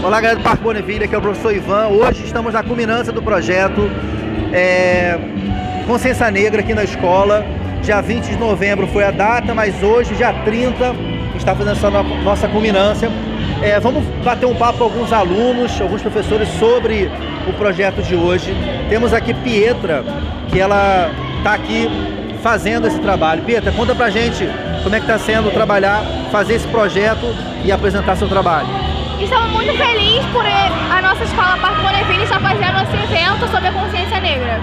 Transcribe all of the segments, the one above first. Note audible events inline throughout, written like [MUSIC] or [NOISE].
Olá, galera do Parque Bonneville, aqui é o professor Ivan. Hoje estamos na culminância do projeto é, Consciência Negra aqui na escola. Dia 20 de novembro foi a data, mas hoje, dia 30, está fazendo essa no nossa culminância. É, vamos bater um papo com alguns alunos, alguns professores sobre o projeto de hoje. Temos aqui Pietra, que ela está aqui fazendo esse trabalho. Pietra, conta pra gente como é que está sendo trabalhar, fazer esse projeto e apresentar seu trabalho. Estamos muito felizes por a nossa escola Parque Bonneville estar fazendo esse evento sobre a consciência negra.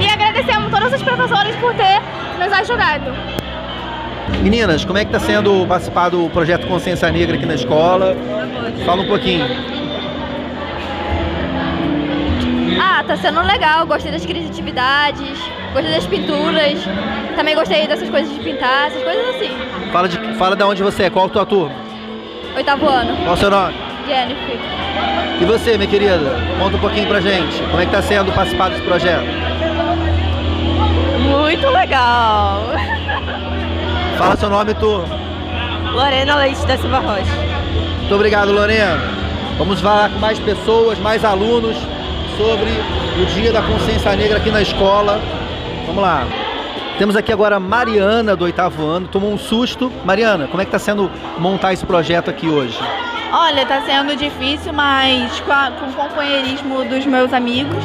E agradecemos todos os professores por ter nos ajudado. Meninas, como é que está sendo participar do projeto Consciência Negra aqui na escola? Fala um pouquinho. Ah, tá sendo legal, gostei das criatividades, gostei das pinturas, também gostei dessas coisas de pintar, essas coisas assim. Fala de, fala de onde você é, qual a tua turma? Oitavo ano. Qual o seu nome? Jennifer. E você, minha querida? Conta um pouquinho pra gente. Como é que tá sendo participar desse projeto? Muito legal. Fala seu nome, turma. Lorena Leite da Silva Rocha. Muito obrigado, Lorena. Vamos falar com mais pessoas, mais alunos sobre o Dia da Consciência Negra aqui na escola. Vamos lá. Temos aqui agora a Mariana do oitavo ano, tomou um susto. Mariana, como é que está sendo montar esse projeto aqui hoje? Olha, está sendo difícil, mas com, a, com, o companheirismo dos meus amigos,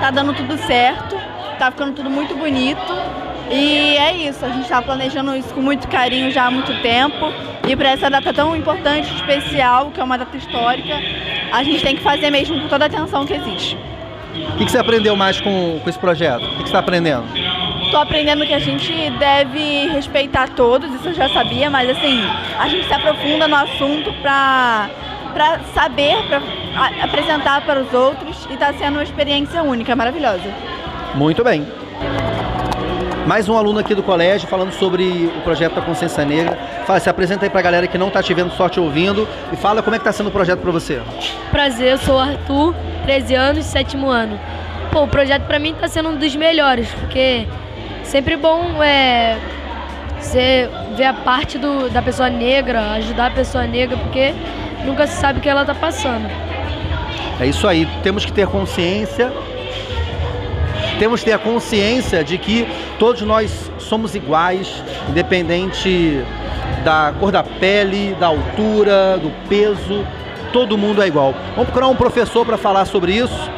tá dando tudo certo, tá ficando tudo muito bonito. E é isso, a gente está planejando isso com muito carinho já há muito tempo. E para essa data tão importante, especial, que é uma data histórica, a gente tem que fazer mesmo com toda a atenção que existe. O que, que você aprendeu mais com, com esse projeto? O que, que você está aprendendo? Estou aprendendo que a gente deve respeitar todos, isso eu já sabia, mas assim, a gente se aprofunda no assunto para para saber, para apresentar para os outros e está sendo uma experiência única, maravilhosa. Muito bem. Mais um aluno aqui do colégio falando sobre o projeto da Consciência Negra. Fala, se apresenta aí para a galera que não está te vendo, só te ouvindo e fala como é que está sendo o projeto para você. Prazer, eu sou o Arthur, 13 anos, sétimo ano. Pô, o projeto para mim está sendo um dos melhores, porque sempre bom é, você ver a parte do, da pessoa negra, ajudar a pessoa negra, porque nunca se sabe o que ela está passando. É isso aí, temos que ter consciência temos que ter a consciência de que todos nós somos iguais, independente da cor da pele, da altura, do peso, todo mundo é igual. Vamos procurar um professor para falar sobre isso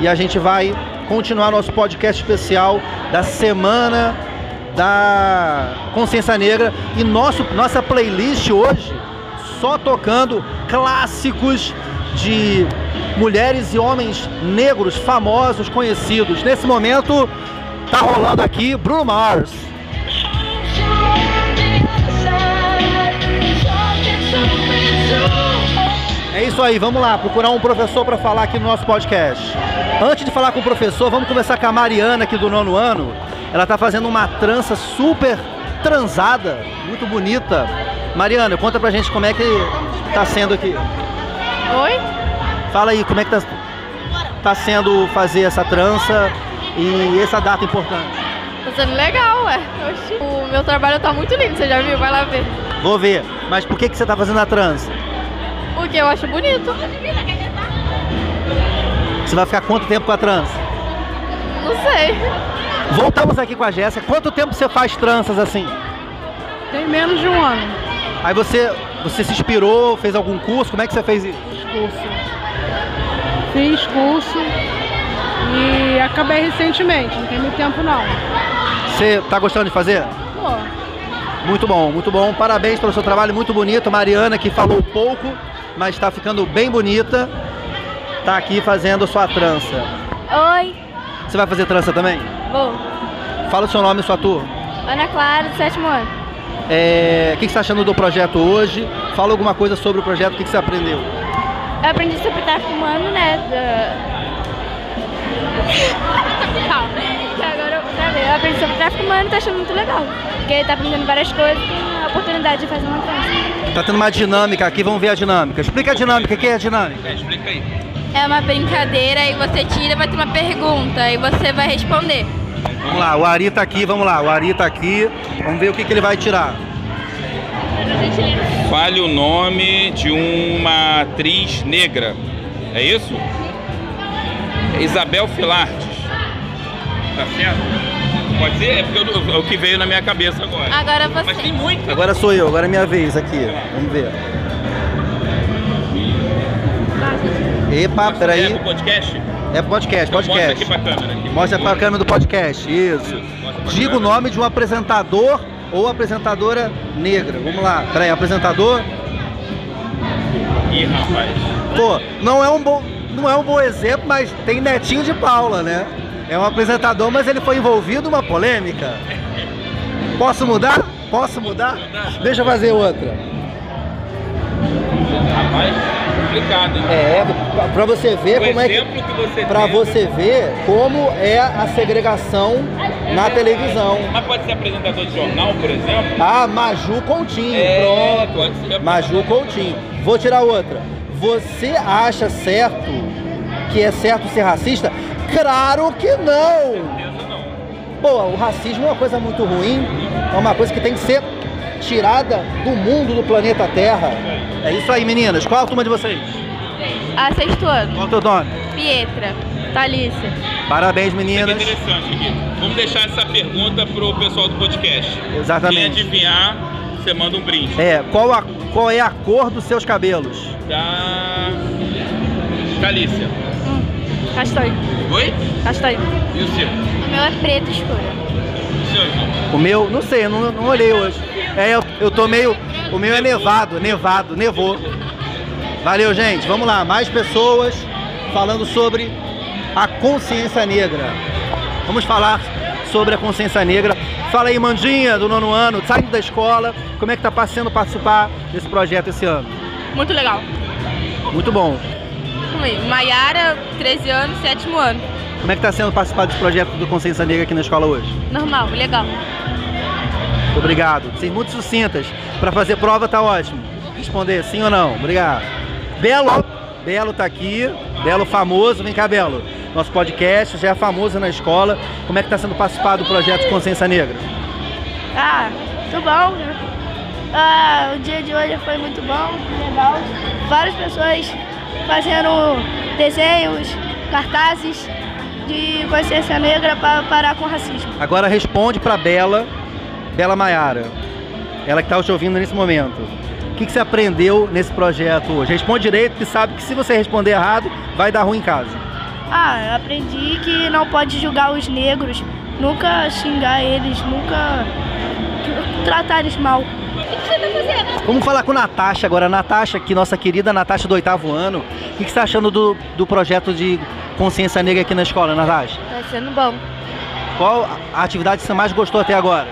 e a gente vai continuar nosso podcast especial da semana da consciência negra e nosso, nossa playlist hoje só tocando clássicos de mulheres e homens negros famosos, conhecidos. Nesse momento, tá rolando aqui Bruno Mars. É isso aí, vamos lá, procurar um professor para falar aqui no nosso podcast. Antes de falar com o professor, vamos conversar com a Mariana aqui do nono ano. Ela está fazendo uma trança super transada, muito bonita. Mariana, conta pra gente como é que tá sendo aqui. Oi? Fala aí, como é que tá, tá sendo fazer essa trança e essa data importante? Tá sendo legal, ué. Oxi. O meu trabalho tá muito lindo, você já viu? Vai lá ver. Vou ver. Mas por que, que você tá fazendo a trança? Porque eu acho bonito. Você vai ficar quanto tempo com a trança? Não sei. Voltamos aqui com a Jéssica. Quanto tempo você faz tranças assim? Tem menos de um ano. Aí você, você se inspirou, fez algum curso? Como é que você fez isso? Curso fiz curso e acabei recentemente, não tem muito tempo não. Você tá gostando de fazer? Muito bom, muito bom. Parabéns pelo seu trabalho, muito bonito. Mariana, que falou pouco, mas está ficando bem bonita, tá aqui fazendo sua trança. Oi. Você vai fazer trança também? Vou. Fala o seu nome e sua turma. Ana Clara, do sétimo ano. É, o que você está achando do projeto hoje? Fala alguma coisa sobre o projeto, o que você aprendeu? Eu aprendi sobre tráfico humano, né? [LAUGHS] Calma. Eu, eu aprendi sobre tráfico humano e tô achando muito legal. Porque tá aprendendo várias coisas e tem a oportunidade de fazer uma trança. Tá tendo uma dinâmica aqui, vamos ver a dinâmica. Explica a dinâmica, o que é a dinâmica? É, explica aí. É uma brincadeira e você tira, vai ter uma pergunta e você vai responder. Vamos lá, o Ari tá aqui, vamos lá, o Ari tá aqui. Vamos ver o que, que ele vai tirar. Fale o nome de uma atriz negra. É isso? Isabel Filartes. Tá certo? Pode ser? É porque eu- é o que veio na minha cabeça agora. Agora Mas você. tem muita. Agora sou eu, agora é minha vez aqui. Vamos ver. Epa, É peraí. do podcast? É podcast, Então mostra aqui podcast. pra câmera. Aqui. Mostra pra câmera do podcast, isso. Mostra Diga o nome de um apresentador ou apresentadora negra. Vamos lá. Peraí, apresentador? Ih, rapaz. Pô, não é um bom, não é um bom exemplo, mas tem Netinho de Paula, né? É um apresentador, mas ele foi envolvido numa polêmica. Posso mudar? Posso mudar? Deixa eu fazer outra. Rapaz, complicado, hein? É, pra- você ver o como é que que você Pra você ver como é a segregação na televisão. Mas pode ser apresentador de jornal, por exemplo? Ah, Maju Coutinho, É, pronto. Maju Coutinho. Vou tirar outra. Você acha certo que é certo ser racista? Claro que não! Certeza não. Pô, o racismo é uma coisa muito ruim, é uma coisa que tem que ser tirada do mundo, do planeta Terra. É isso aí, meninas. Qual a turma de vocês? A sexto ano. Qual é o teu nome? Pietra. Thalícia. Parabéns, Isso aqui é meninas. interessante aqui. Vamos deixar essa pergunta pro pessoal do podcast. Quem Exatamente. adivinhar, você manda um brinde. É, qual, a, qual é a cor dos seus cabelos? Da Calícia. Castanho. Oi? Castanho. E o seu? O meu é preto escuro. O seu? O meu, não sei, eu não, não olhei hoje. É, eu, eu tô meio. O meu é nevado, nevado, nevou. Valeu, gente. Vamos lá, mais pessoas falando sobre a consciência negra. Vamos falar sobre a consciência negra. Fala aí, Mandinha, do nono ano, saindo da escola. Como é que tá passando participar desse projeto esse ano? Muito legal. Muito bom. Maiara, 13 anos, sétimo ano. Como é que tá sendo participar desse projeto do Consciência Negra aqui na escola hoje? Normal, legal. Muito Obrigado. Sim, muito sucintas. Para fazer prova tá ótimo. Responder sim ou não. Obrigado. Belo, Belo tá aqui. Belo famoso. Vem cá, Belo. Nosso podcast já é famoso na escola. Como é que tá sendo participar do projeto Consciência Negra? Ah, muito bom. né? Ah, o dia de hoje foi muito bom, legal. Várias pessoas fazendo desenhos, cartazes de consciência negra para parar com o racismo. Agora responde para Bela, Bela Maiara. Ela que tá te ouvindo nesse momento. O que, que você aprendeu nesse projeto hoje? Responde direito, que sabe que se você responder errado, vai dar ruim em casa. Ah, eu aprendi que não pode julgar os negros, nunca xingar eles, nunca tr- tratar eles mal. Vamos falar com Natasha agora. Natasha, aqui, nossa querida Natasha do oitavo ano. O que, que você está achando do, do projeto de consciência negra aqui na escola, Natasha? Tá sendo bom. Qual a atividade que você mais gostou até agora?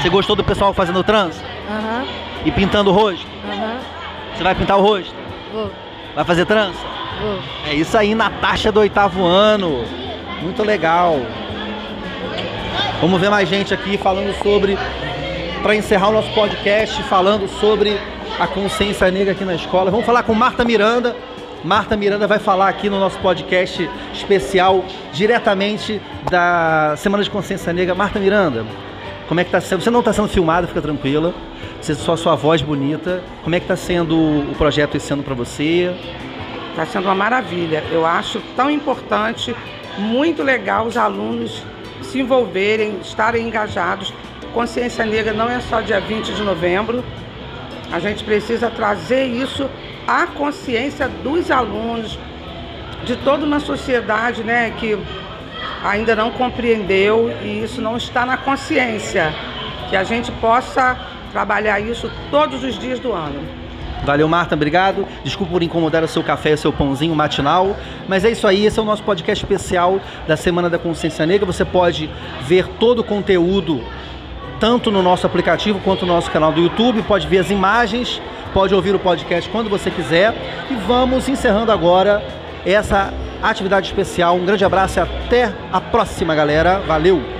Você gostou do pessoal fazendo trans? Aham, E pintando o rosto? aham. Você vai pintar o rosto? Vou, Vai fazer trança? vou. É isso aí, Natasha do oitavo ano. Muito legal. Vamos ver mais gente aqui falando sobre. Para encerrar o nosso podcast, falando sobre a consciência negra aqui na escola. Vamos falar com Marta Miranda. Marta Miranda vai falar aqui no nosso podcast especial, diretamente da Semana de Consciência Negra. Marta Miranda, como é que tá sendo? Você não está sendo filmada, fica tranquila. Você só sua voz bonita. Como é que está sendo o projeto esse ano para você? Está sendo uma maravilha. Eu acho tão importante, muito legal os alunos se envolverem, estarem engajados. Consciência Negra não é só dia 20 de novembro. A gente precisa trazer isso à consciência dos alunos, de toda uma sociedade né, que ainda não compreendeu e isso não está na consciência. Que a gente possa trabalhar isso todos os dias do ano. Valeu, Marta, obrigado. Desculpa por incomodar o seu café e o seu pãozinho matinal. Mas é isso aí, esse é o nosso podcast especial da Semana da Consciência Negra. Você pode ver todo o conteúdo, tanto no nosso aplicativo quanto no nosso canal do YouTube. Pode ver as imagens, pode ouvir o podcast quando você quiser. E vamos encerrando agora essa atividade especial. Um grande abraço e até a próxima, galera. Valeu!